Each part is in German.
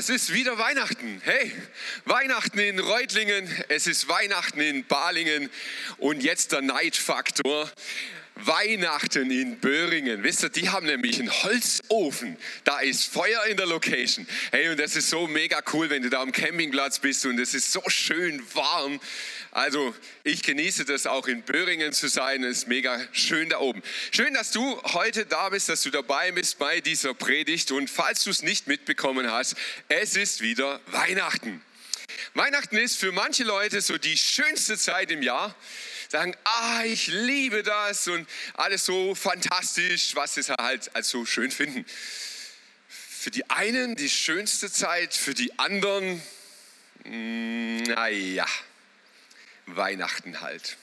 Es ist wieder Weihnachten. Hey, Weihnachten in Reutlingen, es ist Weihnachten in Balingen und jetzt der Neidfaktor. Weihnachten in Böhringen. Wisst ihr, die haben nämlich einen Holzofen. Da ist Feuer in der Location. Hey, und das ist so mega cool, wenn du da am Campingplatz bist und es ist so schön warm. Also, ich genieße das auch in Böhringen zu sein. Es ist mega schön da oben. Schön, dass du heute da bist, dass du dabei bist bei dieser Predigt. Und falls du es nicht mitbekommen hast, es ist wieder Weihnachten. Weihnachten ist für manche Leute so die schönste Zeit im Jahr sagen, ah, ich liebe das und alles so fantastisch, was sie halt als so schön finden. Für die einen die schönste Zeit, für die anderen, mm, naja, Weihnachten halt.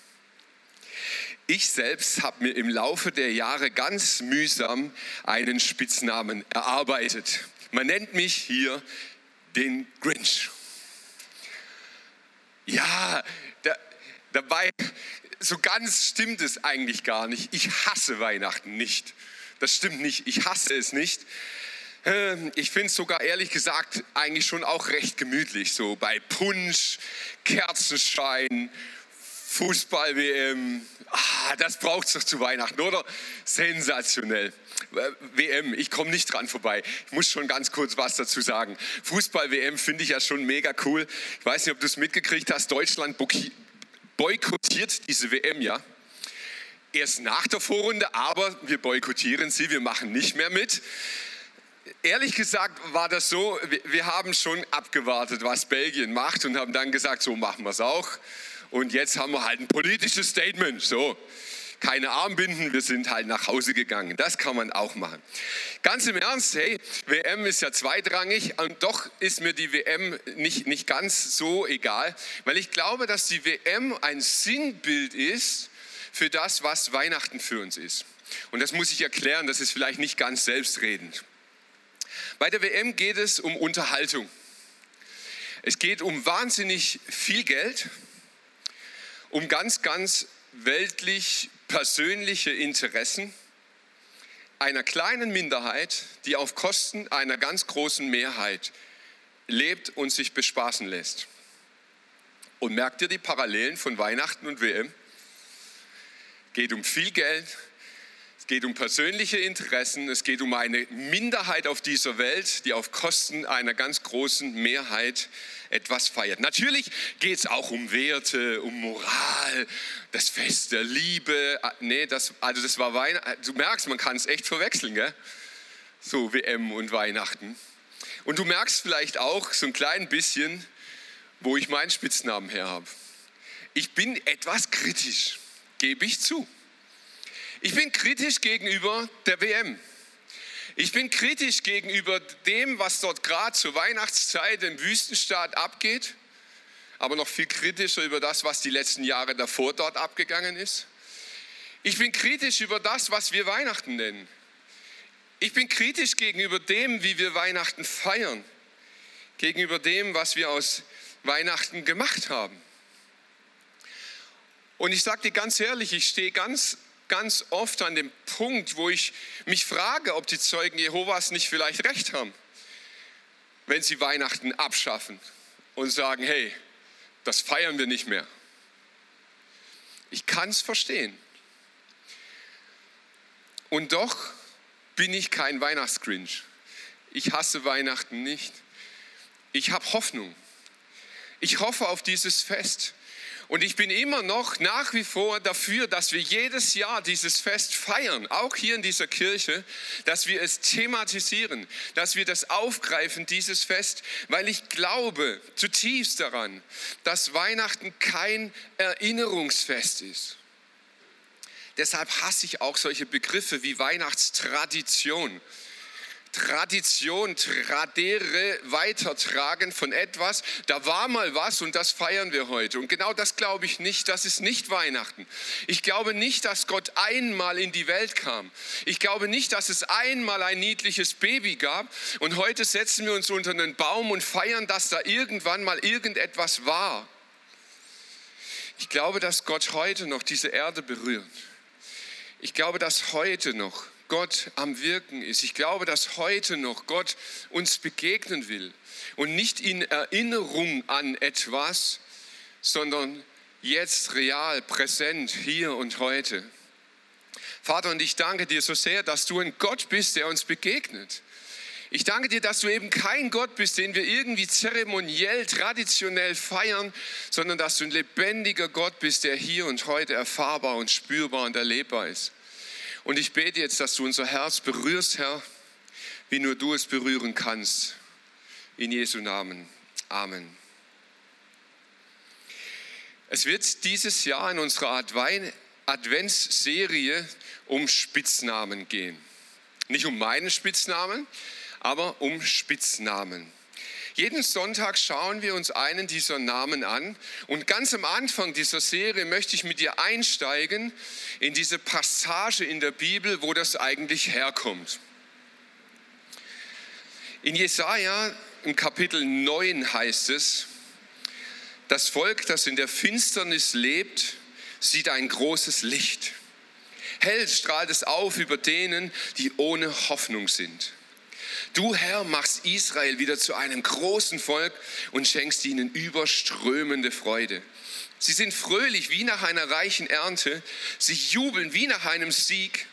Ich selbst habe mir im Laufe der Jahre ganz mühsam einen Spitznamen erarbeitet. Man nennt mich hier den Grinch. Ja, da, dabei, so ganz stimmt es eigentlich gar nicht. Ich hasse Weihnachten nicht. Das stimmt nicht. Ich hasse es nicht. Ähm, Ich finde es sogar ehrlich gesagt eigentlich schon auch recht gemütlich. So bei Punsch, Kerzenschein, Fußball-WM. Ah, das braucht es doch zu Weihnachten, oder? Sensationell. WM, ich komme nicht dran vorbei. Ich muss schon ganz kurz was dazu sagen. Fußball-WM finde ich ja schon mega cool. Ich weiß nicht, ob du es mitgekriegt hast. Deutschland boykottiert diese WM ja. Erst nach der Vorrunde, aber wir boykottieren sie, wir machen nicht mehr mit. Ehrlich gesagt war das so, wir, haben schon abgewartet, was Belgien macht und haben dann gesagt, so machen wir es auch. Und jetzt haben wir halt ein politisches Statement, so. Keine Armbinden, wir sind halt nach Hause gegangen. Das kann man auch machen. Ganz im Ernst, hey, WM ist ja zweitrangig und doch ist mir die WM nicht, nicht ganz so egal, weil ich glaube, dass die WM ein Sinnbild ist für das, was Weihnachten für uns ist. Und das muss ich erklären, das ist vielleicht nicht ganz selbstredend. Bei der WM geht es um Unterhaltung. Es geht um wahnsinnig viel Geld, um ganz, ganz weltlich persönliche Interessen einer kleinen Minderheit, die auf Kosten einer ganz großen Mehrheit lebt und sich bespaßen lässt. Und merkt ihr die Parallelen von Weihnachten und WM? Geht um viel Geld, geht um persönliche Interessen, es geht um eine Minderheit auf dieser Welt, die auf Kosten einer ganz großen Mehrheit etwas feiert. Natürlich geht es auch um Werte, um Moral, das Fest der Liebe. Ah, Nee, das, also das war Weihnachten. Du merkst, man kann es echt verwechseln, gell? So WM und Weihnachten. Und du merkst vielleicht auch so ein klein bisschen, wo ich meinen Spitznamen her habe. Ich bin etwas kritisch, gebe ich zu. Ich bin kritisch gegenüber der WM. Ich bin kritisch gegenüber dem, was dort gerade zur Weihnachtszeit im Wüstenstaat abgeht, aber noch viel kritischer über das, was die letzten Jahre davor dort abgegangen ist. Ich bin kritisch über das, was wir Weihnachten nennen. Ich bin kritisch gegenüber dem, wie wir Weihnachten feiern, gegenüber dem, was wir aus Weihnachten gemacht haben. Und ich sage dir ganz ehrlich, ich stehe ganz, ganz oft an dem Punkt, wo ich mich frage, ob die Zeugen Jehovas nicht vielleicht recht haben, wenn sie Weihnachten abschaffen und sagen, hey, das feiern wir nicht mehr. Ich kann es verstehen. Und doch bin ich kein Weihnachtsgrinch. Ich hasse Weihnachten nicht. Ich habe Hoffnung. Ich hoffe auf dieses Fest. Und ich bin immer noch nach wie vor dafür, dass wir jedes Jahr dieses Fest feiern, auch hier in dieser Kirche, dass wir es thematisieren, dass wir das aufgreifen, dieses Fest, weil ich glaube zutiefst daran, dass Weihnachten kein Erinnerungsfest ist. Deshalb hasse ich auch solche Begriffe wie Weihnachtstradition. Tradition, tradere, weitertragen von etwas. Da war mal was und das feiern wir heute. Und genau das glaube ich nicht. Das ist nicht Weihnachten. Ich glaube nicht, dass Gott einmal in die Welt kam. Ich glaube nicht, dass es einmal ein niedliches Baby gab und heute setzen wir uns unter einen Baum und feiern, dass da irgendwann mal irgendetwas war. Ich glaube, dass Gott heute noch diese Erde berührt. Ich glaube, dass heute noch Gott am Wirken ist. Ich glaube, dass heute noch Gott uns begegnen will und nicht in Erinnerung an etwas, sondern jetzt real, präsent, hier und heute. Vater, und ich danke dir so sehr, dass du ein Gott bist, der uns begegnet. Ich danke dir, dass du eben kein Gott bist, den wir irgendwie zeremoniell, traditionell feiern, sondern dass du ein lebendiger Gott bist, der hier und heute erfahrbar und spürbar und erlebbar ist. Und ich bete jetzt, dass du unser Herz berührst, Herr, wie nur du es berühren kannst. In Jesu Namen. Amen. Es wird dieses Jahr in unserer Adventsserie um Spitznamen gehen. Nicht um meinen Spitznamen, aber um Spitznamen. Jeden Sonntag schauen wir uns einen dieser Namen an und ganz am Anfang dieser Serie möchte ich mit dir einsteigen in diese Passage in der Bibel, wo das eigentlich herkommt. In Jesaja im Kapitel 9 heißt es, das Volk, das in der Finsternis lebt, sieht ein großes Licht. Hell strahlt es auf über denen, die ohne Hoffnung sind. Du Herr machst Israel wieder zu einem großen Volk und schenkst ihnen überströmende Freude. Sie sind fröhlich wie nach einer reichen Ernte, sie jubeln wie nach einem Sieg,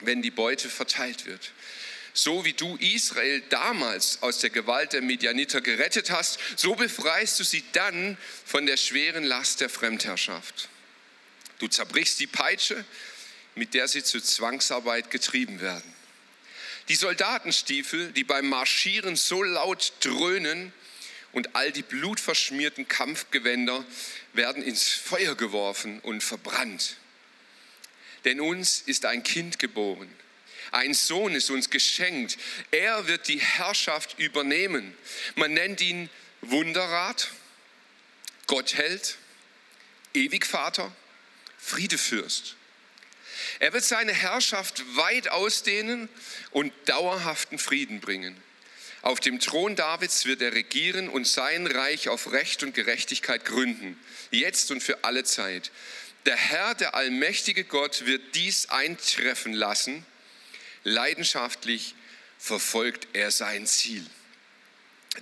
wenn die Beute verteilt wird. So wie du Israel damals aus der Gewalt der Midianiter gerettet hast, so befreist du sie dann von der schweren Last der Fremdherrschaft. Du zerbrichst die Peitsche, mit der sie zur Zwangsarbeit getrieben werden. Die Soldatenstiefel, die beim Marschieren so laut dröhnen und all die blutverschmierten Kampfgewänder werden ins Feuer geworfen und verbrannt. Denn uns ist ein Kind geboren. Ein Sohn ist uns geschenkt. Er wird die Herrschaft übernehmen. Man nennt ihn Wunderrat, Gottheld, Ewigvater, Friedefürst. Er wird seine Herrschaft weit ausdehnen und dauerhaften Frieden bringen. Auf dem Thron Davids wird er regieren und sein Reich auf Recht und Gerechtigkeit gründen, jetzt und für alle Zeit. Der Herr, der allmächtige Gott, wird dies eintreffen lassen. Leidenschaftlich verfolgt er sein Ziel.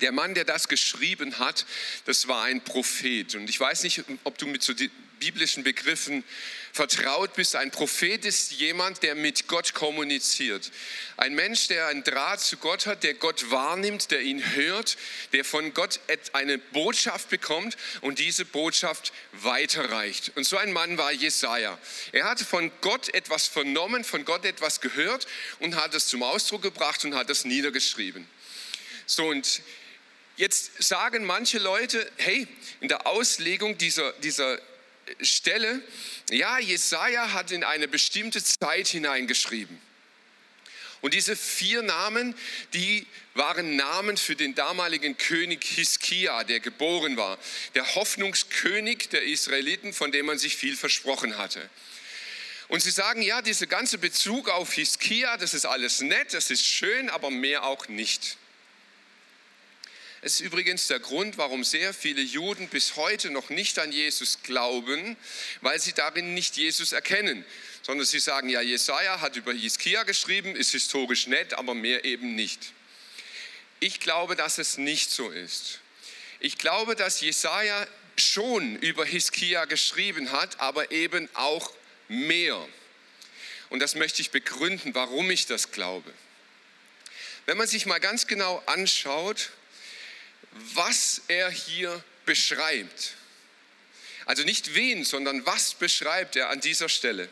Der Mann, der das geschrieben hat, das war ein Prophet. Und ich weiß nicht, ob du mit so biblischen Begriffen vertraut bist. Ein Prophet ist jemand, der mit Gott kommuniziert. Ein Mensch, der einen Draht zu Gott hat, der Gott wahrnimmt, der ihn hört, der von Gott eine Botschaft bekommt und diese Botschaft weiterreicht. Und so ein Mann war Jesaja. Er hatte von Gott etwas vernommen, von Gott etwas gehört und hat es zum Ausdruck gebracht und hat es niedergeschrieben. So und Jetzt sagen manche Leute, hey, in der Auslegung dieser, dieser Stelle, ja, Jesaja hat in eine bestimmte Zeit hineingeschrieben. Und diese vier Namen, die waren Namen für den damaligen König Hiskia, der geboren war. Der Hoffnungskönig der Israeliten, von dem man sich viel versprochen hatte. Und sie sagen, ja, dieser ganze Bezug auf Hiskia, das ist alles nett, das ist schön, aber mehr auch nicht. Es ist übrigens der Grund, warum sehr viele Juden bis heute noch nicht an Jesus glauben, weil sie darin nicht Jesus erkennen, sondern sie sagen, ja, Jesaja hat über Hiskia geschrieben, ist historisch nett, aber mehr eben nicht. Ich glaube, dass es nicht so ist. Ich glaube, dass Jesaja schon über Hiskia geschrieben hat, aber eben auch mehr. Und das möchte ich begründen, warum ich das glaube. Wenn man sich mal ganz genau anschaut, was er hier beschreibt. Also nicht wen, sondern was beschreibt er an dieser Stelle.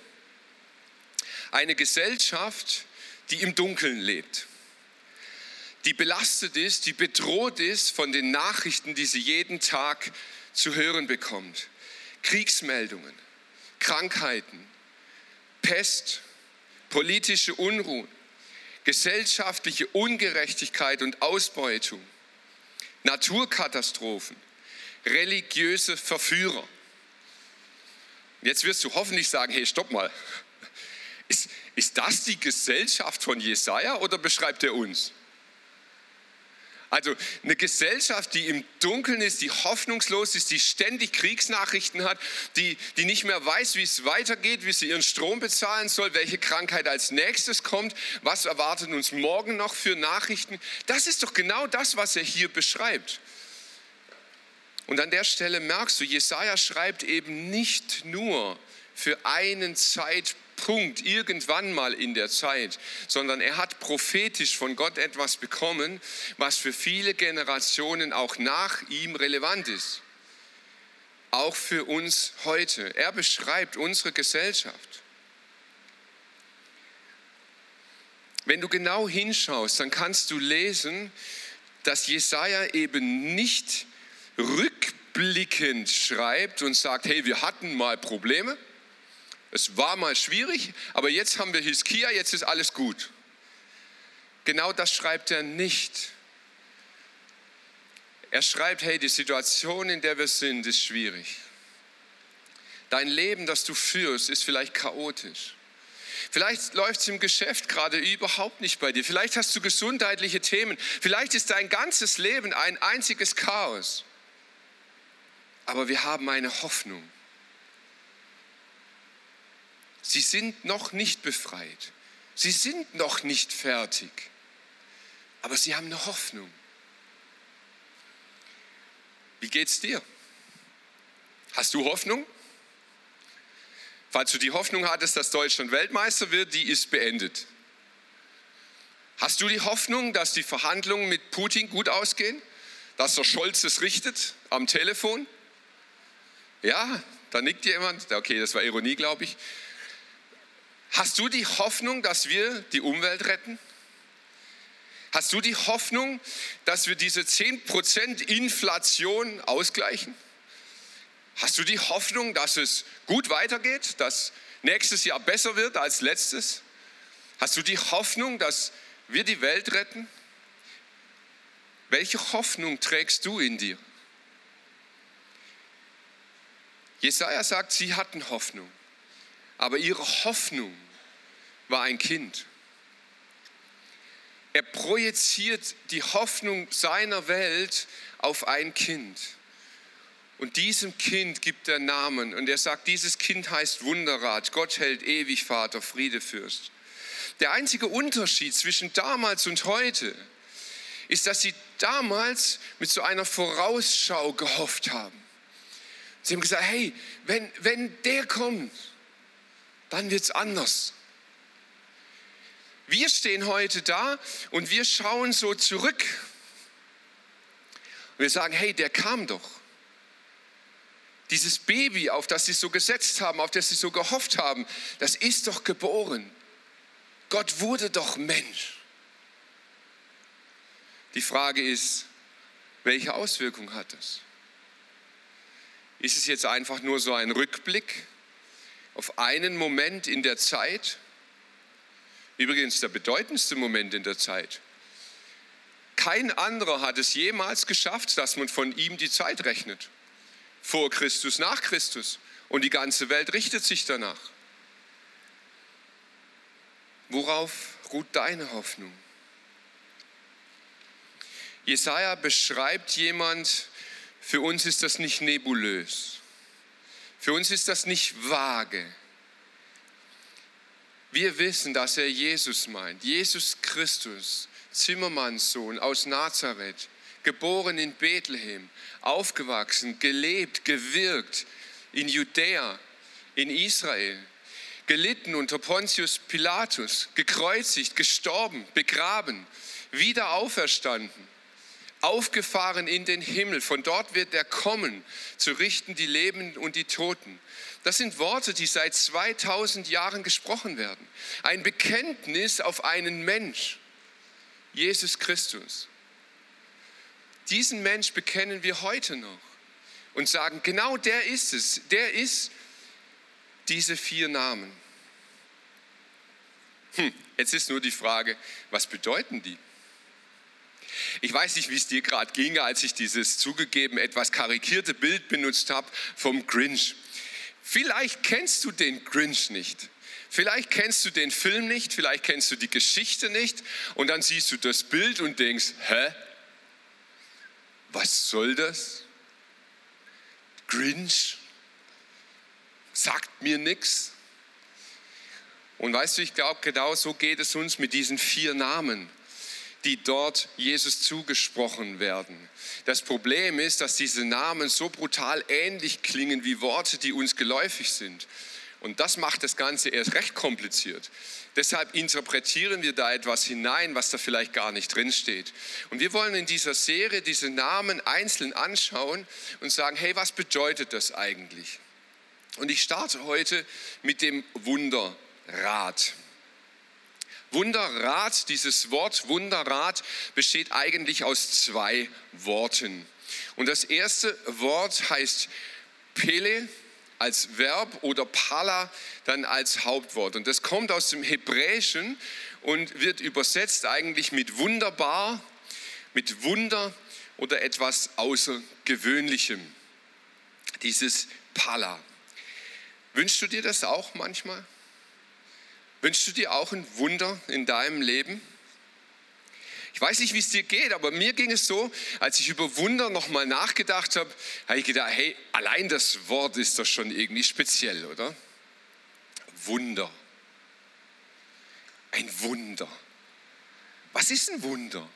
Eine Gesellschaft, die im Dunkeln lebt, die belastet ist, die bedroht ist von den Nachrichten, die sie jeden Tag zu hören bekommt. Kriegsmeldungen, Krankheiten, Pest, politische Unruhen, gesellschaftliche Ungerechtigkeit und Ausbeutung, Naturkatastrophen, religiöse Verführer. Jetzt wirst du hoffentlich sagen, hey, stopp mal. Ist, ist das die Gesellschaft von Jesaja oder beschreibt er uns? Also eine Gesellschaft, die im Dunkeln ist, die hoffnungslos ist, die ständig Kriegsnachrichten hat, die, die nicht mehr weiß, wie es weitergeht, wie sie ihren Strom bezahlen soll, welche Krankheit als nächstes kommt, was erwartet uns morgen noch für Nachrichten. Das ist doch genau das, was er hier beschreibt. Und an der Stelle merkst du, Jesaja schreibt eben nicht nur für einen Zeitpunkt, Punkt irgendwann mal in der Zeit, sondern er hat prophetisch von Gott etwas bekommen, was für viele Generationen auch nach ihm relevant ist. Auch für uns heute. Er beschreibt unsere Gesellschaft. Wenn du genau hinschaust, dann kannst du lesen, dass Jesaja eben nicht rückblickend schreibt und sagt, hey, wir hatten mal Probleme, es war mal schwierig, aber jetzt haben wir Hiskia, jetzt ist alles gut. Genau das schreibt er nicht. Er schreibt, hey, die Situation, in der wir sind, ist schwierig. Dein Leben, das du führst, ist vielleicht chaotisch. Vielleicht läuft es im Geschäft gerade überhaupt nicht bei dir. Vielleicht hast du gesundheitliche Themen. Vielleicht ist dein ganzes Leben ein einziges Chaos. Aber wir haben eine Hoffnung. Sie sind noch nicht befreit. Sie sind noch nicht fertig. Aber sie haben eine Hoffnung. Wie geht's dir? Hast du Hoffnung? Falls du die Hoffnung hattest, dass Deutschland Weltmeister wird, die ist beendet. Hast du die Hoffnung, dass die Verhandlungen mit Putin gut ausgehen? Dass der Scholz es richtet am Telefon? Ja, da nickt jemand. Okay, das war Ironie, glaube ich. Hast du die Hoffnung, dass wir die Umwelt retten? Hast du die Hoffnung, dass wir diese 10% Inflation ausgleichen? Hast du die Hoffnung, dass es gut weitergeht, dass nächstes Jahr besser wird als letztes? Hast du die Hoffnung, dass wir die Welt retten? Welche Hoffnung trägst du in dir? Jesaja sagt, sie hatten Hoffnung, aber ihre Hoffnung war ein Kind. Er projiziert die Hoffnung seiner Welt auf ein Kind. Und diesem Kind gibt er Namen. Und er sagt, dieses Kind heißt Wunderrat, Gott hält ewig Vater, Friedefürst. Der einzige Unterschied zwischen damals und heute ist, dass sie damals mit so einer Vorausschau gehofft haben. Sie haben gesagt, hey, wenn, wenn der kommt, dann wird es anders. Wir stehen heute da und wir schauen so zurück. Und wir sagen, hey, der kam doch. Dieses Baby, auf das sie so gesetzt haben, auf das sie so gehofft haben, das ist doch geboren. Gott wurde doch Mensch. Die Frage ist, welche Auswirkung hat es? Ist es jetzt einfach nur so ein Rückblick auf einen Moment in der Zeit? Übrigens der bedeutendste Moment in der Zeit. Kein anderer hat es jemals geschafft, dass man von ihm die Zeit rechnet. Vor Christus, nach Christus. Und die ganze Welt richtet sich danach. Worauf ruht deine Hoffnung? Jesaja beschreibt jemand, für uns ist das nicht nebulös. Für uns ist das nicht vage. Wir wissen, dass er Jesus meint. Jesus Christus, Zimmermannssohn aus Nazareth, geboren in Bethlehem, aufgewachsen, gelebt, gewirkt in Judäa, in Israel, gelitten unter Pontius Pilatus, gekreuzigt, gestorben, begraben, wieder auferstanden, aufgefahren in den Himmel. Von dort wird er kommen, zu richten die Lebenden und die Toten. Das sind Worte, die seit 2000 Jahren gesprochen werden. Ein Bekenntnis auf einen Mensch, Jesus Christus. Diesen Mensch bekennen wir heute noch und sagen, genau der ist es. Der ist diese vier Namen. Hm, jetzt ist nur die Frage, was bedeuten die? Ich weiß nicht, wie es dir gerade ging, als ich dieses zugegeben etwas karikierte Bild benutzt habe vom Grinch. Vielleicht kennst du den Grinch nicht. Vielleicht kennst du den Film nicht, vielleicht kennst du die Geschichte nicht und dann siehst du das Bild und denkst, hä? Was soll das? Grinch? Sagt mir nichts. Und weißt du, ich glaube, genau so geht es uns mit diesen vier Namen, die dort Jesus zugesprochen werden. Das Problem ist, dass diese Namen so brutal ähnlich klingen wie Worte, die uns geläufig sind. Und das macht das Ganze erst recht kompliziert. Deshalb interpretieren wir da etwas hinein, was da vielleicht gar nicht drinsteht. Und wir wollen in dieser Serie diese Namen einzeln anschauen und sagen, hey, was bedeutet das eigentlich? Und ich starte heute mit dem Wunderrat. Wunderrat, dieses Wort Wunderrat besteht eigentlich aus zwei Worten. Und das erste Wort heißt Pele als Verb oder Pala dann als Hauptwort. Und das kommt aus dem Hebräischen und wird übersetzt eigentlich mit wunderbar, mit Wunder oder etwas Außergewöhnlichem. Dieses Pala. Wünschst du dir das auch manchmal? Wünschst du dir auch ein Wunder in deinem Leben? Ich weiß nicht, wie es dir geht, aber mir ging es so, als ich über Wunder nochmal nachgedacht habe, habe ich gedacht, hey, allein das Wort ist doch schon irgendwie speziell, oder? Wunder. Ein Wunder. Was ist ein Wunder?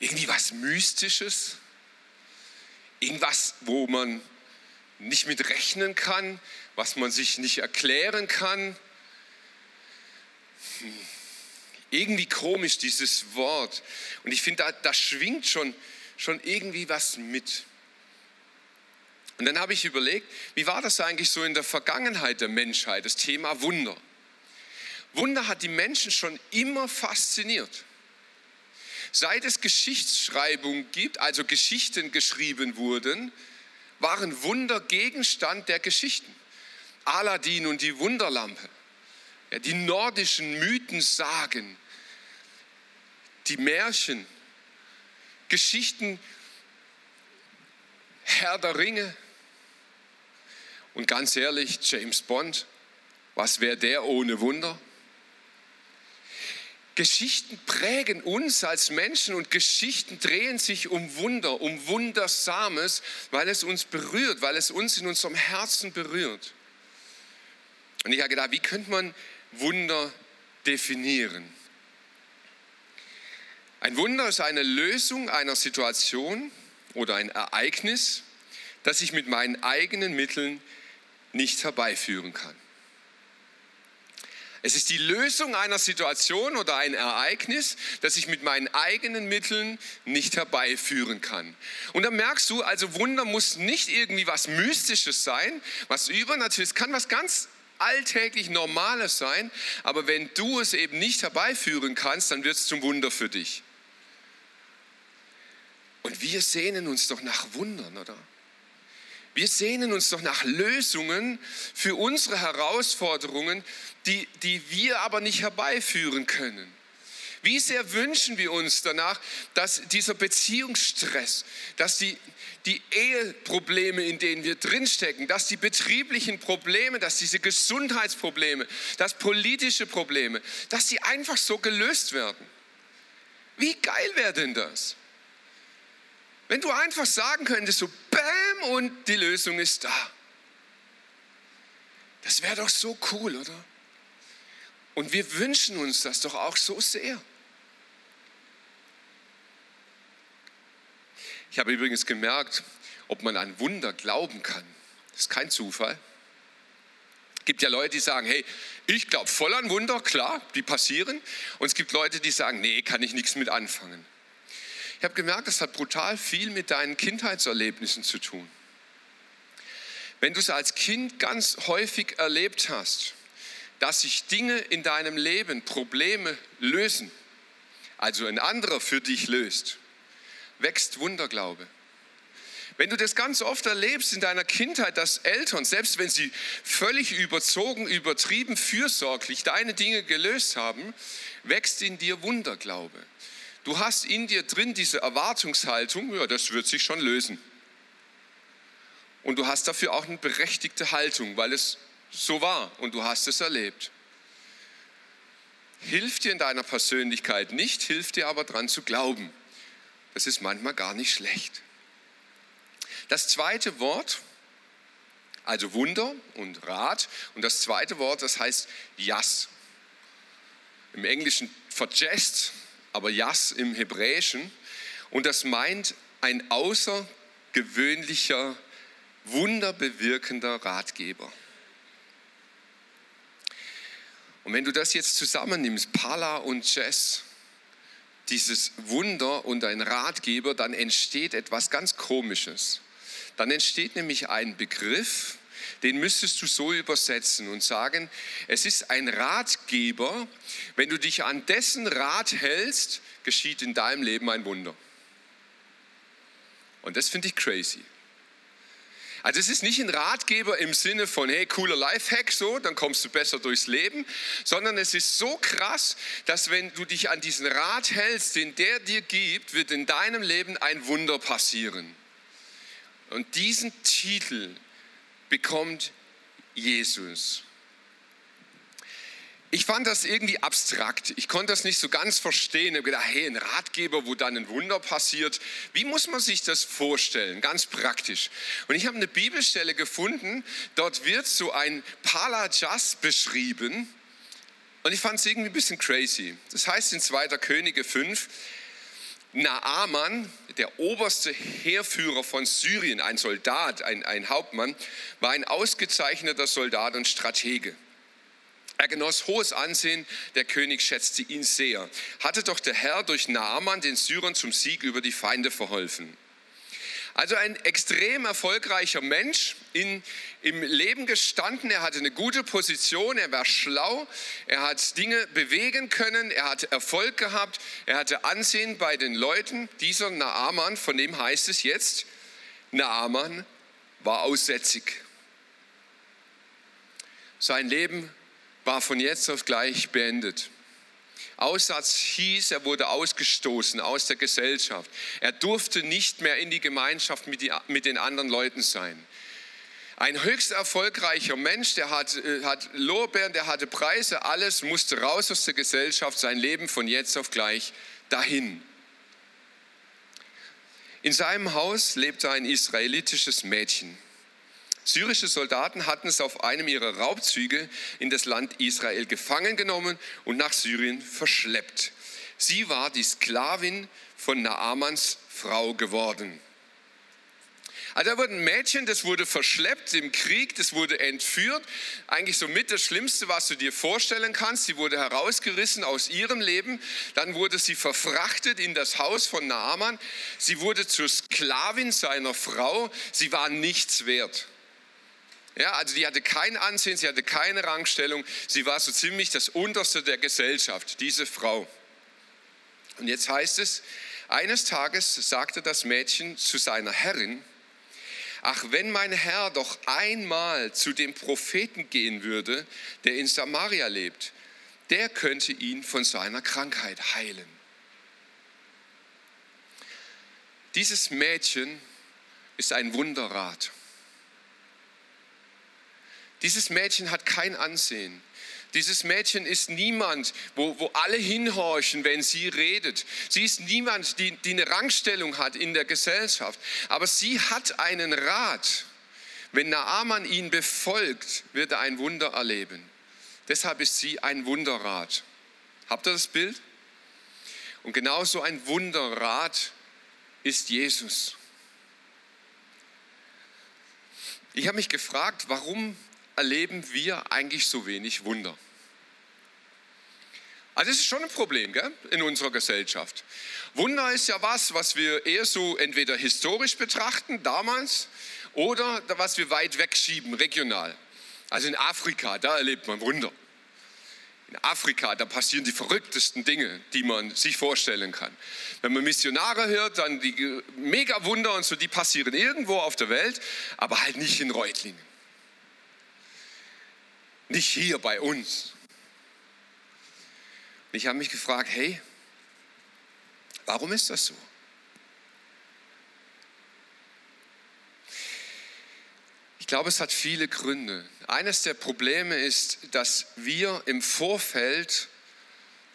Irgendwie was Mystisches? Irgendwas, wo man nicht mit rechnen kann, was man sich nicht erklären kann? Irgendwie komisch, dieses Wort. Und ich finde, da, da schwingt schon, schon irgendwie was mit. Und dann habe ich überlegt, wie war das eigentlich so in der Vergangenheit der Menschheit, das Thema Wunder. Wunder hat die Menschen schon immer fasziniert. Seit es Geschichtsschreibung gibt, also Geschichten geschrieben wurden, waren Wunder Gegenstand der Geschichten. Aladdin und die Wunderlampe. Ja, die nordischen Mythen sagen, die Märchen, Geschichten, Herr der Ringe und ganz ehrlich, James Bond, was wäre der ohne Wunder? Geschichten prägen uns als Menschen und Geschichten drehen sich um Wunder, um Wundersames, weil es uns berührt, weil es uns in unserem Herzen berührt. Und ich habe gedacht, wie könnte man Wunder definieren. Ein Wunder ist eine Lösung einer Situation oder ein Ereignis, das ich mit meinen eigenen Mitteln nicht herbeiführen kann. Es ist die Lösung einer Situation oder ein Ereignis, das ich mit meinen eigenen Mitteln nicht herbeiführen kann. Und da merkst du, also Wunder muss nicht irgendwie was Mystisches sein, was übernatürlich, es kann was ganz alltäglich Normales sein, aber wenn du es eben nicht herbeiführen kannst, dann wird es zum Wunder für dich. Und wir sehnen uns doch nach Wundern, oder? Wir sehnen uns doch nach Lösungen für unsere Herausforderungen, die, die wir aber nicht herbeiführen können. Wie sehr wünschen wir uns danach, dass dieser Beziehungsstress, dass die, die Eheprobleme, in denen wir drinstecken, dass die betrieblichen Probleme, dass diese Gesundheitsprobleme, dass politische Probleme, dass sie einfach so gelöst werden. Wie geil wäre denn das? Wenn du einfach sagen könntest, so Bäm und die Lösung ist da. Das wäre doch so cool, oder? Und wir wünschen uns das doch auch so sehr. Ich habe übrigens gemerkt, ob man an Wunder glauben kann. Das ist kein Zufall. Es gibt ja Leute, die sagen, hey, ich glaube voll an Wunder, klar, die passieren. Und es gibt Leute, die sagen, nee, kann ich nichts mit anfangen. Ich habe gemerkt, das hat brutal viel mit deinen Kindheitserlebnissen zu tun. Wenn du es als Kind ganz häufig erlebt hast, dass sich Dinge in deinem Leben, Probleme lösen, also ein anderer für dich löst, wächst Wunderglaube. Wenn du das ganz oft erlebst in deiner Kindheit, dass Eltern, selbst wenn sie völlig überzogen, übertrieben, fürsorglich deine Dinge gelöst haben, wächst in dir Wunderglaube. Du hast in dir drin diese Erwartungshaltung, ja, das wird sich schon lösen. Und du hast dafür auch eine berechtigte Haltung, weil es so war und du hast es erlebt. Hilft dir in deiner Persönlichkeit nicht, hilft dir aber dran zu glauben. Das ist manchmal gar nicht schlecht. Das zweite Wort, also Wunder und Rat, und das zweite Wort, das heißt Jas. Im Englischen verjest, aber Jas im Hebräischen. Und das meint ein außergewöhnlicher, wunderbewirkender Ratgeber. Und wenn du das jetzt zusammennimmst, Pala und Jess, dieses Wunder und ein Ratgeber, dann entsteht etwas ganz Komisches. Dann entsteht nämlich ein Begriff, den müsstest du so übersetzen und sagen, es ist ein Ratgeber, wenn du dich an dessen Rat hältst, geschieht in deinem Leben ein Wunder. Und das finde ich crazy. Also es ist nicht ein Ratgeber im Sinne von, hey, cooler Lifehack, so, dann kommst du besser durchs Leben, sondern es ist so krass, dass wenn du dich an diesen Rat hältst, den der dir gibt, wird in deinem Leben ein Wunder passieren. Und diesen Titel bekommt Jesus. Ich fand das irgendwie abstrakt. Ich konnte das nicht so ganz verstehen. Ich habe gedacht, hey, ein Ratgeber, wo dann ein Wunder passiert. Wie muss man sich das vorstellen? Ganz praktisch. Und ich habe eine Bibelstelle gefunden, dort wird so ein Palajas beschrieben. Und ich fand es irgendwie ein bisschen crazy. Das heißt in 2. Könige 5, Naaman, der oberste Heerführer von Syrien, ein Soldat, ein, ein Hauptmann, war ein ausgezeichneter Soldat und Stratege. Er genoss hohes Ansehen, der König schätzte ihn sehr. Hatte doch der Herr durch Naaman den Syrern zum Sieg über die Feinde verholfen. Also ein extrem erfolgreicher Mensch, in, im Leben gestanden, er hatte eine gute Position, er war schlau, er hat Dinge bewegen können, er hat Erfolg gehabt, er hatte Ansehen bei den Leuten. Dieser Naaman, von dem heißt es jetzt, Naaman war aussätzig. Sein Leben war von jetzt auf gleich beendet. Aussatz hieß, er wurde ausgestoßen aus der Gesellschaft. Er durfte nicht mehr in die Gemeinschaft mit, die, mit den anderen Leuten sein. Ein höchst erfolgreicher Mensch, der hat, äh, hat Lorbeeren, der hatte Preise, alles musste raus aus der Gesellschaft, sein Leben von jetzt auf gleich dahin. In seinem Haus lebte ein israelitisches Mädchen. Syrische Soldaten hatten es auf einem ihrer Raubzüge in das Land Israel gefangen genommen und nach Syrien verschleppt. Sie war die Sklavin von Naamans Frau geworden. Also da wurde ein Mädchen, das wurde verschleppt im Krieg, das wurde entführt. Eigentlich so mit das Schlimmste, was du dir vorstellen kannst. Sie wurde herausgerissen aus ihrem Leben. Dann wurde sie verfrachtet in das Haus von Naaman. Sie wurde zur Sklavin seiner Frau. Sie war nichts wert. Ja, also die hatte kein Ansehen, sie hatte keine Rangstellung, sie war so ziemlich das Unterste der Gesellschaft, diese Frau. Und jetzt heißt es, eines Tages sagte das Mädchen zu seiner Herrin, ach wenn mein Herr doch einmal zu dem Propheten gehen würde, der in Samaria lebt, der könnte ihn von seiner Krankheit heilen. Dieses Mädchen ist ein Wunderrat. Dieses Mädchen hat kein Ansehen. Dieses Mädchen ist niemand, wo, wo alle hinhorchen, wenn sie redet. Sie ist niemand, die, die eine Rangstellung hat in der Gesellschaft. Aber sie hat einen Rat. Wenn Naaman ihn befolgt, wird er ein Wunder erleben. Deshalb ist sie ein Wunderrat. Habt ihr das Bild? Und genauso ein Wunderrat ist Jesus. Ich habe mich gefragt, warum erleben wir eigentlich so wenig Wunder? Also das ist schon ein Problem gell, in unserer Gesellschaft. Wunder ist ja was, was wir eher so entweder historisch betrachten, damals, oder was wir weit wegschieben, regional. Also in Afrika, da erlebt man Wunder. In Afrika, da passieren die verrücktesten Dinge, die man sich vorstellen kann. Wenn man Missionare hört, dann die Mega-Wunder und so, die passieren irgendwo auf der Welt, aber halt nicht in Reutlingen. Nicht hier bei uns. Ich habe mich gefragt, hey, warum ist das so? Ich glaube, es hat viele Gründe. Eines der Probleme ist, dass wir im Vorfeld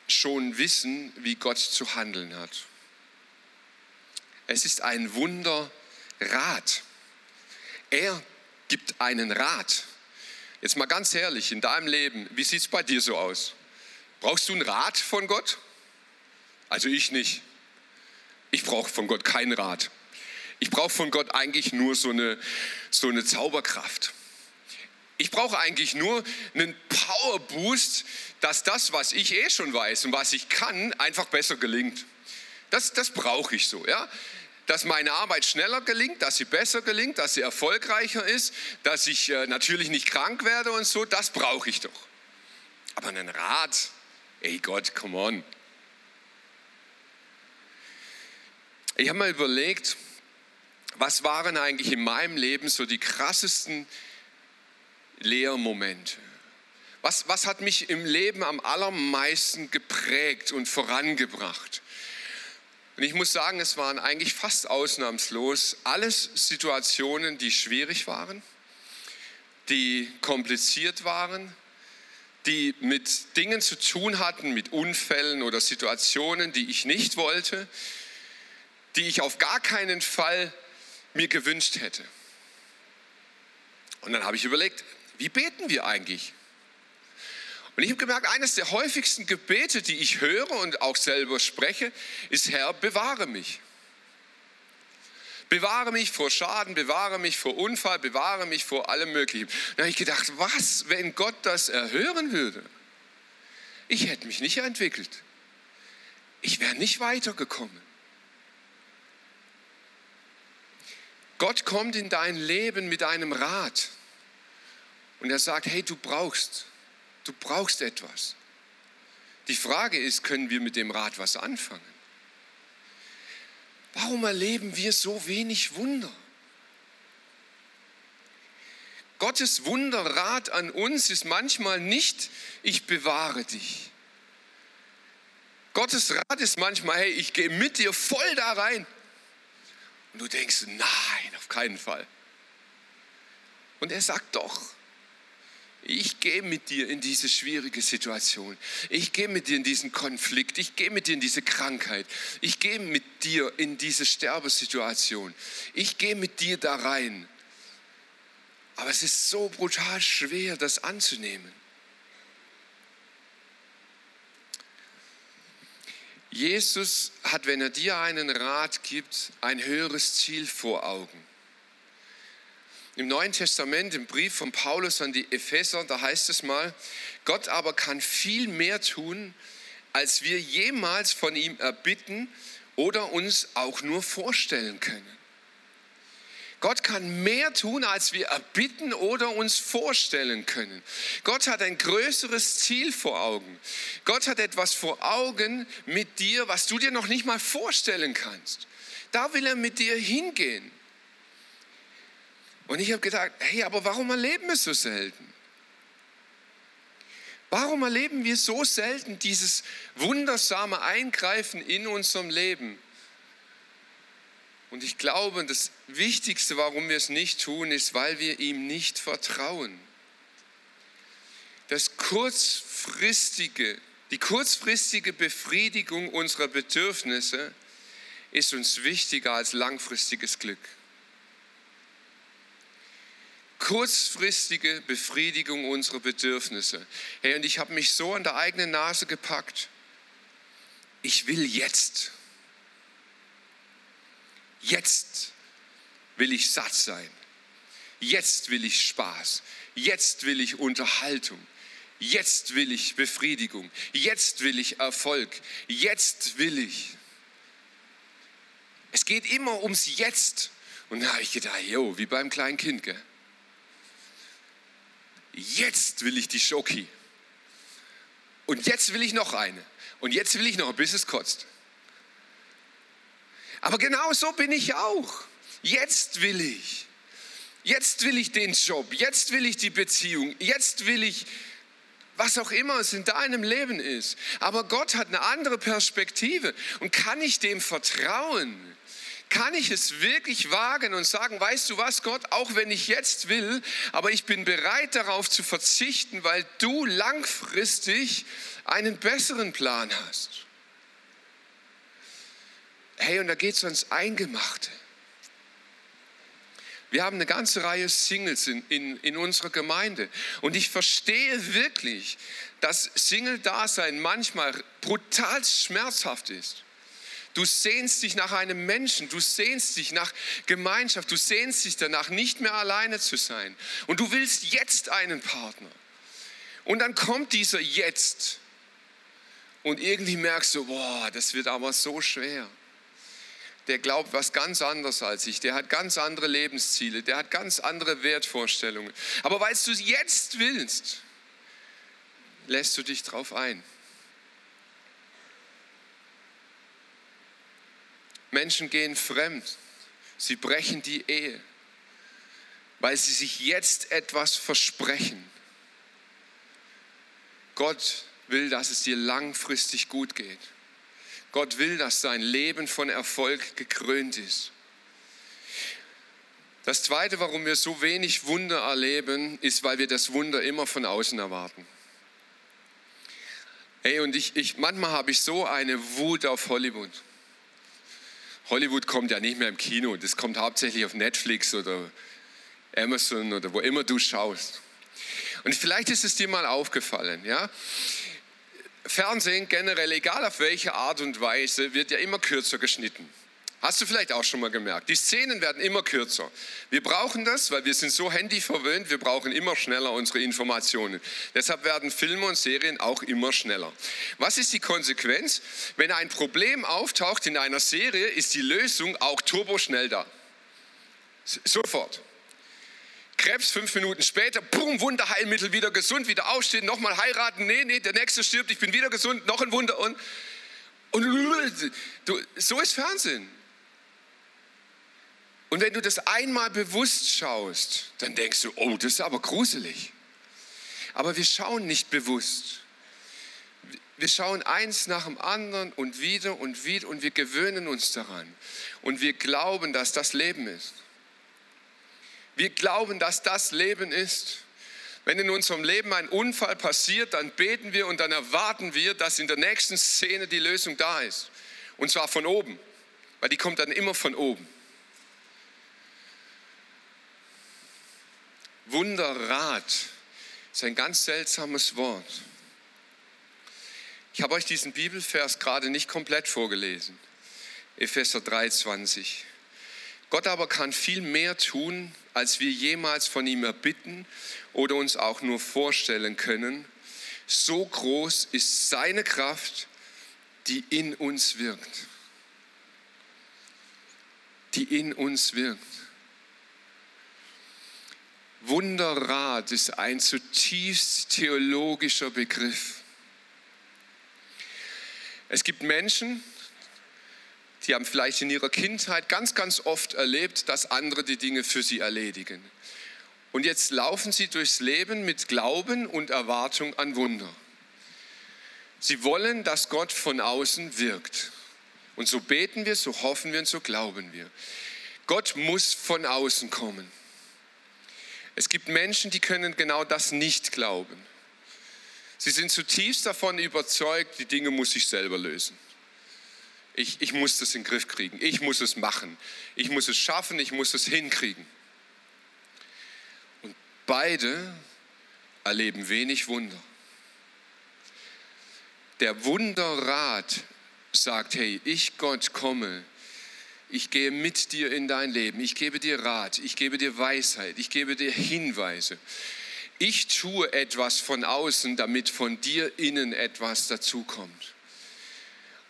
schon wissen, wie Gott zu handeln hat. Es ist ein Wunderrat. Er gibt einen Rat. Jetzt mal ganz ehrlich, in deinem Leben, wie sieht es bei dir so aus? Brauchst du einen Rat von Gott? Also ich nicht. Ich brauche von Gott keinen Rat. Ich brauche von Gott eigentlich nur so eine, so eine Zauberkraft. Ich brauche eigentlich nur einen Power Boost, dass das, was ich eh schon weiß und was ich kann, einfach besser gelingt. Das, das brauche ich so. Ja? Dass meine Arbeit schneller gelingt, dass sie besser gelingt, dass sie erfolgreicher ist, dass ich äh, natürlich nicht krank werde und so, das brauche ich doch. Aber einen Rat, ey Gott, come on. Ich habe mal überlegt, was waren eigentlich in meinem Leben so die krassesten Lehrmomente? Was, was hat mich im Leben am allermeisten geprägt und vorangebracht? Und ich muss sagen, es waren eigentlich fast ausnahmslos alles Situationen, die schwierig waren, die kompliziert waren, die mit Dingen zu tun hatten, mit Unfällen oder Situationen, die ich nicht wollte, die ich auf gar keinen Fall mir gewünscht hätte. Und dann habe ich überlegt, wie beten wir eigentlich? Und ich habe gemerkt, eines der häufigsten Gebete, die ich höre und auch selber spreche, ist, Herr, bewahre mich. Bewahre mich vor Schaden, bewahre mich vor Unfall, bewahre mich vor allem Möglichen. Da habe ich gedacht, was, wenn Gott das erhören würde? Ich hätte mich nicht entwickelt. Ich wäre nicht weitergekommen. Gott kommt in dein Leben mit einem Rat und er sagt, hey, du brauchst Du brauchst etwas. Die Frage ist, können wir mit dem Rat was anfangen? Warum erleben wir so wenig Wunder? Gottes Wunderrat an uns ist manchmal nicht, ich bewahre dich. Gottes Rat ist manchmal, hey, ich gehe mit dir voll da rein. Und du denkst, nein, auf keinen Fall. Und er sagt doch, ich gehe mit dir in diese schwierige Situation. Ich gehe mit dir in diesen Konflikt. Ich gehe mit dir in diese Krankheit. Ich gehe mit dir in diese Sterbesituation. Ich gehe mit dir da rein. Aber es ist so brutal schwer, das anzunehmen. Jesus hat, wenn er dir einen Rat gibt, ein höheres Ziel vor Augen. Im Neuen Testament, im Brief von Paulus an die Epheser, da heißt es mal, Gott aber kann viel mehr tun, als wir jemals von ihm erbitten oder uns auch nur vorstellen können. Gott kann mehr tun, als wir erbitten oder uns vorstellen können. Gott hat ein größeres Ziel vor Augen. Gott hat etwas vor Augen mit dir, was du dir noch nicht mal vorstellen kannst. Da will er mit dir hingehen. Und ich habe gedacht, hey, aber warum erleben wir so selten? Warum erleben wir so selten dieses wundersame Eingreifen in unserem Leben? Und ich glaube, das Wichtigste, warum wir es nicht tun, ist, weil wir ihm nicht vertrauen. Das kurzfristige, die kurzfristige Befriedigung unserer Bedürfnisse ist uns wichtiger als langfristiges Glück kurzfristige Befriedigung unserer Bedürfnisse. Hey, und ich habe mich so an der eigenen Nase gepackt. Ich will jetzt. Jetzt will ich satt sein. Jetzt will ich Spaß. Jetzt will ich Unterhaltung. Jetzt will ich Befriedigung. Jetzt will ich Erfolg. Jetzt will ich. Es geht immer ums Jetzt. Und da habe ich gedacht, jo, wie beim kleinen Kind, gell? Jetzt will ich die Schoki. Und jetzt will ich noch eine. Und jetzt will ich noch, bis es kotzt. Aber genau so bin ich auch. Jetzt will ich. Jetzt will ich den Job. Jetzt will ich die Beziehung. Jetzt will ich, was auch immer es in deinem Leben ist. Aber Gott hat eine andere Perspektive. Und kann ich dem vertrauen? Kann ich es wirklich wagen und sagen, weißt du was, Gott, auch wenn ich jetzt will, aber ich bin bereit darauf zu verzichten, weil du langfristig einen besseren Plan hast. Hey, und da geht es ans Eingemachte. Wir haben eine ganze Reihe Singles in, in, in unserer Gemeinde. Und ich verstehe wirklich, dass Single-Dasein manchmal brutal schmerzhaft ist. Du sehnst dich nach einem Menschen, du sehnst dich nach Gemeinschaft, du sehnst dich danach, nicht mehr alleine zu sein. Und du willst jetzt einen Partner. Und dann kommt dieser Jetzt. Und irgendwie merkst du, boah, das wird aber so schwer der glaubt was ganz anderes als ich, der hat ganz andere Lebensziele, der hat ganz andere Wertvorstellungen. Aber weil du es jetzt willst, lässt du dich drauf ein. Menschen gehen fremd, sie brechen die Ehe, weil sie sich jetzt etwas versprechen. Gott will, dass es dir langfristig gut geht. Gott will, dass sein Leben von Erfolg gekrönt ist. Das Zweite, warum wir so wenig Wunder erleben, ist, weil wir das Wunder immer von außen erwarten. Hey, und ich, ich, manchmal habe ich so eine Wut auf Hollywood. Hollywood kommt ja nicht mehr im Kino, das kommt hauptsächlich auf Netflix oder Amazon oder wo immer du schaust. Und vielleicht ist es dir mal aufgefallen, ja? Fernsehen generell, egal auf welche Art und Weise, wird ja immer kürzer geschnitten. Hast du vielleicht auch schon mal gemerkt. Die Szenen werden immer kürzer. Wir brauchen das, weil wir sind so handyverwöhnt, wir brauchen immer schneller unsere Informationen. Deshalb werden Filme und Serien auch immer schneller. Was ist die Konsequenz? Wenn ein Problem auftaucht in einer Serie, ist die Lösung auch turboschnell da. Sofort. Krebs fünf Minuten später, boom, Wunderheilmittel, wieder gesund, wieder aufstehen, nochmal heiraten, nee, nee, der nächste stirbt, ich bin wieder gesund, noch ein Wunder und, und du, so ist Fernsehen. Und wenn du das einmal bewusst schaust, dann denkst du, oh, das ist aber gruselig. Aber wir schauen nicht bewusst. Wir schauen eins nach dem anderen und wieder und wieder und wir gewöhnen uns daran. Und wir glauben, dass das Leben ist. Wir glauben, dass das Leben ist. Wenn in unserem Leben ein Unfall passiert, dann beten wir und dann erwarten wir, dass in der nächsten Szene die Lösung da ist. Und zwar von oben, weil die kommt dann immer von oben. Wunderrat ist ein ganz seltsames Wort. Ich habe euch diesen Bibelvers gerade nicht komplett vorgelesen. Epheser 3,20. Gott aber kann viel mehr tun, als wir jemals von ihm erbitten oder uns auch nur vorstellen können. So groß ist seine Kraft, die in uns wirkt. Die in uns wirkt. Wunderrat ist ein zutiefst theologischer Begriff. Es gibt Menschen, die haben vielleicht in ihrer Kindheit ganz, ganz oft erlebt, dass andere die Dinge für sie erledigen. Und jetzt laufen sie durchs Leben mit Glauben und Erwartung an Wunder. Sie wollen, dass Gott von außen wirkt. Und so beten wir, so hoffen wir und so glauben wir. Gott muss von außen kommen. Es gibt Menschen, die können genau das nicht glauben. Sie sind zutiefst davon überzeugt, die Dinge muss ich selber lösen. Ich, ich muss das in den Griff kriegen. Ich muss es machen. Ich muss es schaffen. Ich muss es hinkriegen. Und beide erleben wenig Wunder. Der Wunderrat sagt, hey, ich Gott komme, ich gehe mit dir in dein Leben, ich gebe dir Rat, ich gebe dir Weisheit, ich gebe dir Hinweise. Ich tue etwas von außen, damit von dir innen etwas dazukommt.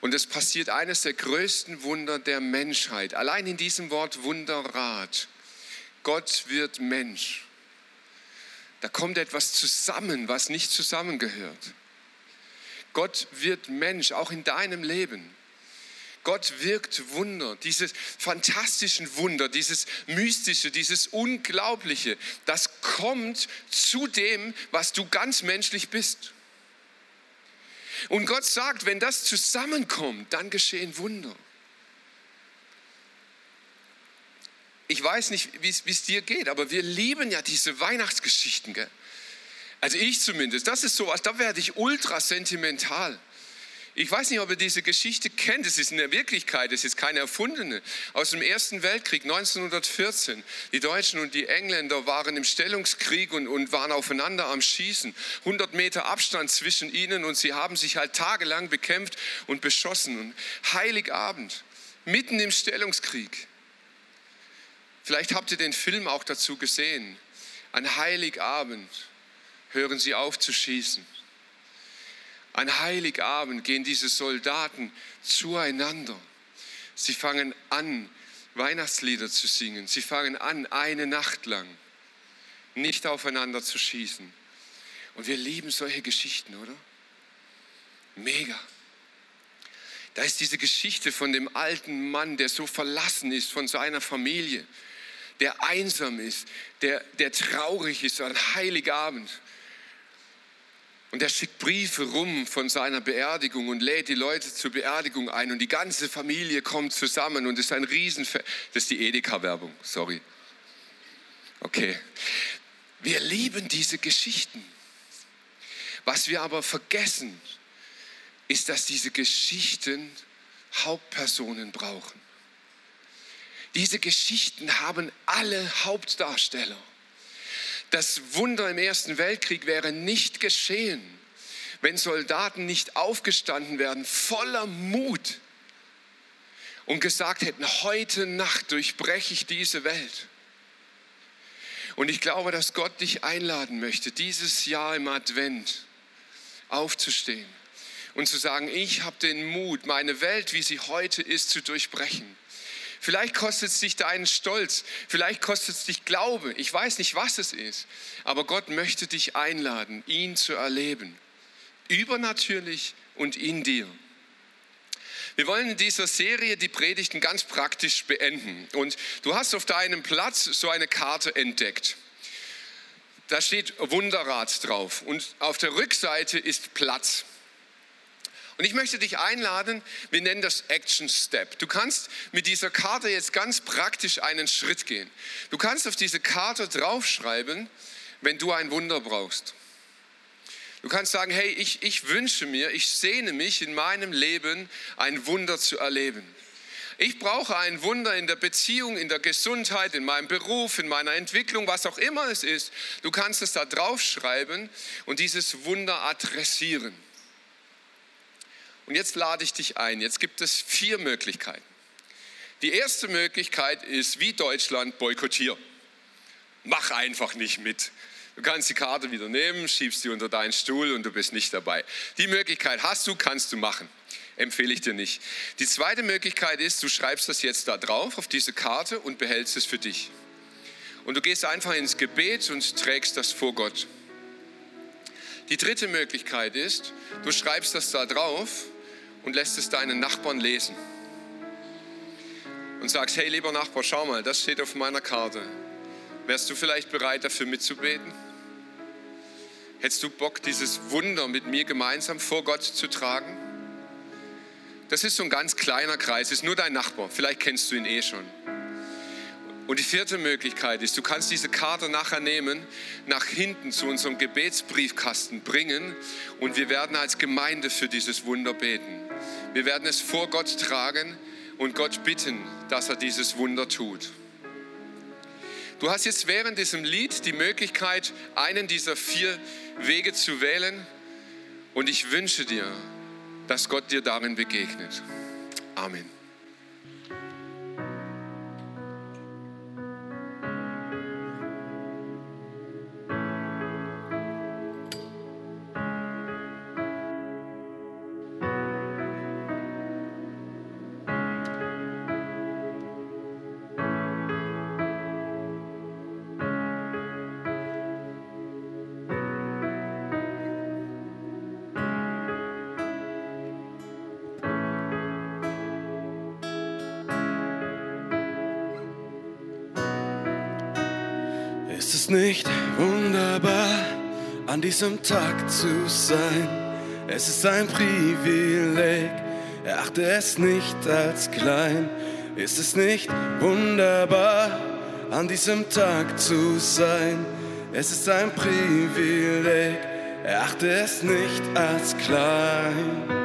Und es passiert eines der größten Wunder der Menschheit. Allein in diesem Wort Wunderrat. Gott wird Mensch. Da kommt etwas zusammen, was nicht zusammengehört. Gott wird Mensch, auch in deinem Leben. Gott wirkt Wunder, dieses fantastischen Wunder, dieses mystische, dieses unglaubliche, das kommt zu dem, was du ganz menschlich bist. Und Gott sagt, wenn das zusammenkommt, dann geschehen Wunder. Ich weiß nicht, wie es dir geht, aber wir lieben ja diese Weihnachtsgeschichten. Gell? Also ich zumindest. Das ist sowas, da werde ich ultra sentimental. Ich weiß nicht, ob ihr diese Geschichte kennt. Es ist eine Wirklichkeit, es ist keine erfundene. Aus dem Ersten Weltkrieg 1914. Die Deutschen und die Engländer waren im Stellungskrieg und, und waren aufeinander am Schießen. 100 Meter Abstand zwischen ihnen und sie haben sich halt tagelang bekämpft und beschossen. Und Heiligabend, mitten im Stellungskrieg. Vielleicht habt ihr den Film auch dazu gesehen. An Heiligabend hören sie auf zu schießen. An Heiligabend gehen diese Soldaten zueinander. Sie fangen an, Weihnachtslieder zu singen. Sie fangen an, eine Nacht lang nicht aufeinander zu schießen. Und wir lieben solche Geschichten, oder? Mega. Da ist diese Geschichte von dem alten Mann, der so verlassen ist von seiner Familie, der einsam ist, der, der traurig ist an Heiligabend. Und er schickt Briefe rum von seiner Beerdigung und lädt die Leute zur Beerdigung ein und die ganze Familie kommt zusammen und ist ein Riesen. Das ist die Edeka-Werbung, sorry. Okay. Wir lieben diese Geschichten. Was wir aber vergessen, ist, dass diese Geschichten Hauptpersonen brauchen. Diese Geschichten haben alle Hauptdarsteller. Das Wunder im Ersten Weltkrieg wäre nicht geschehen, wenn Soldaten nicht aufgestanden wären, voller Mut und gesagt hätten, heute Nacht durchbreche ich diese Welt. Und ich glaube, dass Gott dich einladen möchte, dieses Jahr im Advent aufzustehen und zu sagen, ich habe den Mut, meine Welt, wie sie heute ist, zu durchbrechen. Vielleicht kostet es dich deinen Stolz, vielleicht kostet es dich Glaube. Ich weiß nicht, was es ist, aber Gott möchte dich einladen, ihn zu erleben. Übernatürlich und in dir. Wir wollen in dieser Serie die Predigten ganz praktisch beenden. Und du hast auf deinem Platz so eine Karte entdeckt. Da steht Wunderrad drauf und auf der Rückseite ist Platz. Und ich möchte dich einladen, wir nennen das Action Step. Du kannst mit dieser Karte jetzt ganz praktisch einen Schritt gehen. Du kannst auf diese Karte draufschreiben, wenn du ein Wunder brauchst. Du kannst sagen, hey, ich, ich wünsche mir, ich sehne mich in meinem Leben, ein Wunder zu erleben. Ich brauche ein Wunder in der Beziehung, in der Gesundheit, in meinem Beruf, in meiner Entwicklung, was auch immer es ist. Du kannst es da draufschreiben und dieses Wunder adressieren. Und jetzt lade ich dich ein. Jetzt gibt es vier Möglichkeiten. Die erste Möglichkeit ist, wie Deutschland, boykottier. Mach einfach nicht mit. Du kannst die Karte wieder nehmen, schiebst sie unter deinen Stuhl und du bist nicht dabei. Die Möglichkeit hast du, kannst du machen. Empfehle ich dir nicht. Die zweite Möglichkeit ist, du schreibst das jetzt da drauf auf diese Karte und behältst es für dich. Und du gehst einfach ins Gebet und trägst das vor Gott. Die dritte Möglichkeit ist, du schreibst das da drauf und lässt es deinen Nachbarn lesen. Und sagst, hey lieber Nachbar, schau mal, das steht auf meiner Karte. Wärst du vielleicht bereit dafür mitzubeten? Hättest du Bock, dieses Wunder mit mir gemeinsam vor Gott zu tragen? Das ist so ein ganz kleiner Kreis, ist nur dein Nachbar. Vielleicht kennst du ihn eh schon. Und die vierte Möglichkeit ist, du kannst diese Karte nachher nehmen, nach hinten zu unserem Gebetsbriefkasten bringen und wir werden als Gemeinde für dieses Wunder beten. Wir werden es vor Gott tragen und Gott bitten, dass er dieses Wunder tut. Du hast jetzt während diesem Lied die Möglichkeit, einen dieser vier Wege zu wählen und ich wünsche dir, dass Gott dir darin begegnet. Amen. Nicht wunderbar, an diesem Tag zu sein? Es ist ein Privileg, erachte es nicht als klein. Ist es nicht wunderbar, an diesem Tag zu sein? Es ist ein Privileg, erachte es nicht als klein.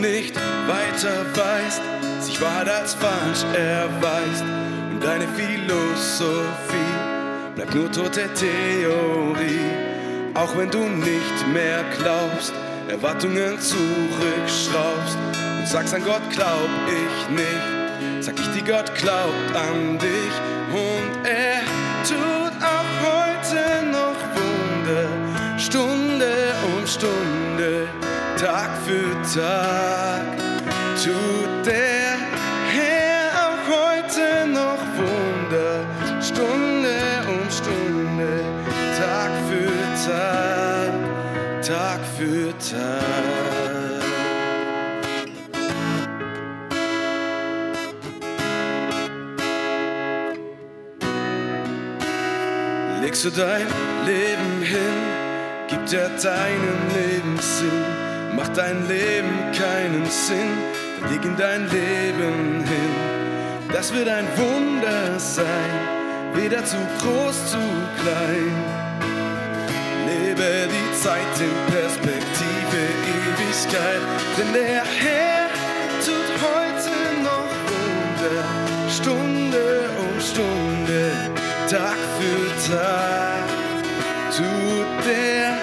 Nicht weiter weißt, sich wahr als falsch erweist. Und deine Philosophie bleibt nur tote Theorie, auch wenn du nicht mehr glaubst, Erwartungen zurückschraubst und sagst an Gott glaub ich nicht, sag ich dir Gott glaubt an dich und er tut Tag, tut der Herr auch heute noch Wunder, Stunde um Stunde, Tag für Tag, Tag für Tag. Legst du dein Leben hin, gibt er deinem Leben Sinn, macht dein Leben keinen Sinn, dann leg in dein Leben hin. Das wird ein Wunder sein, weder zu groß, zu klein. Lebe die Zeit in Perspektive, Ewigkeit, denn der Herr tut heute noch Wunder, Stunde um Stunde, Tag für Tag, tut der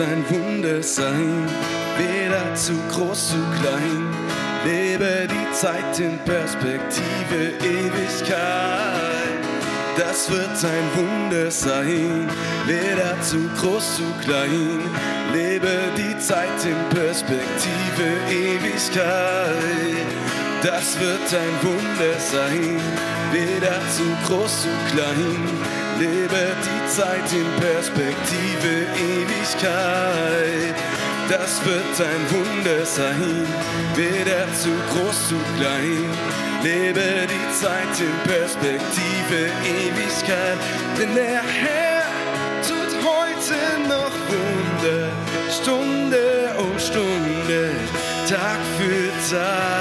ein Wunder sein, weder zu groß, zu klein. Lebe die Zeit in Perspektive, Ewigkeit. Das wird ein Wunder sein, weder zu groß, zu klein. Lebe die Zeit in Perspektive, Ewigkeit. Das wird ein Wunder sein, weder zu groß, zu klein. Lebe die Zeit in Perspektive, Ewigkeit. Das wird ein Wunder sein, weder zu groß, zu klein. Lebe die Zeit in Perspektive, Ewigkeit. Denn der Herr tut heute noch Wunder, Stunde um Stunde, Tag für Tag.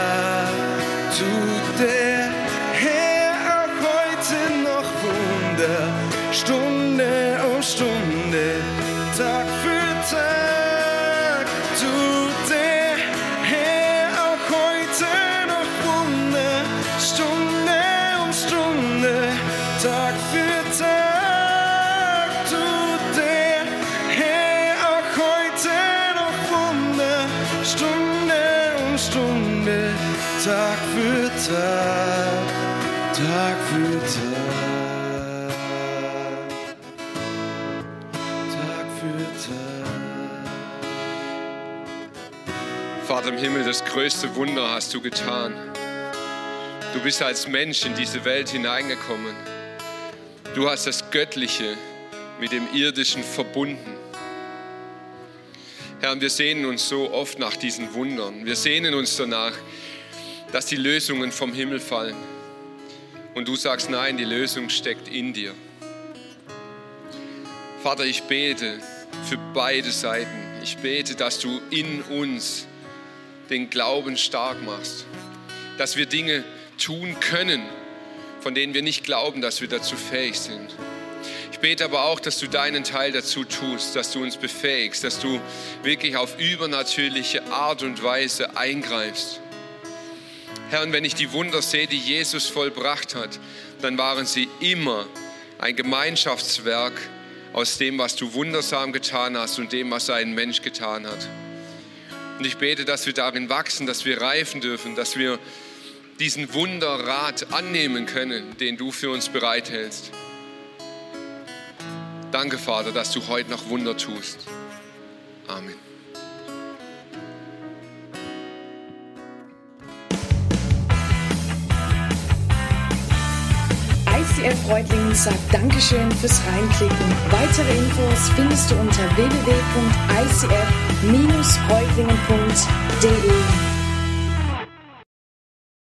Das größte Wunder hast du getan. Du bist als Mensch in diese Welt hineingekommen. Du hast das Göttliche mit dem Irdischen verbunden. Herr, wir sehnen uns so oft nach diesen Wundern. Wir sehnen uns danach, dass die Lösungen vom Himmel fallen. Und du sagst, nein, die Lösung steckt in dir. Vater, ich bete für beide Seiten. Ich bete, dass du in uns den Glauben stark machst, dass wir Dinge tun können, von denen wir nicht glauben, dass wir dazu fähig sind. Ich bete aber auch, dass du deinen Teil dazu tust, dass du uns befähigst, dass du wirklich auf übernatürliche Art und Weise eingreifst. Herr, und wenn ich die Wunder sehe, die Jesus vollbracht hat, dann waren sie immer ein Gemeinschaftswerk aus dem, was du wundersam getan hast und dem, was ein Mensch getan hat. Und ich bete, dass wir darin wachsen, dass wir reifen dürfen, dass wir diesen Wunderrat annehmen können, den du für uns bereithältst. Danke, Vater, dass du heute noch Wunder tust. Amen. ICF Reutlingen sagt Dankeschön fürs Reinklicken. Weitere Infos findest du unter www.icf-reutlingen.de.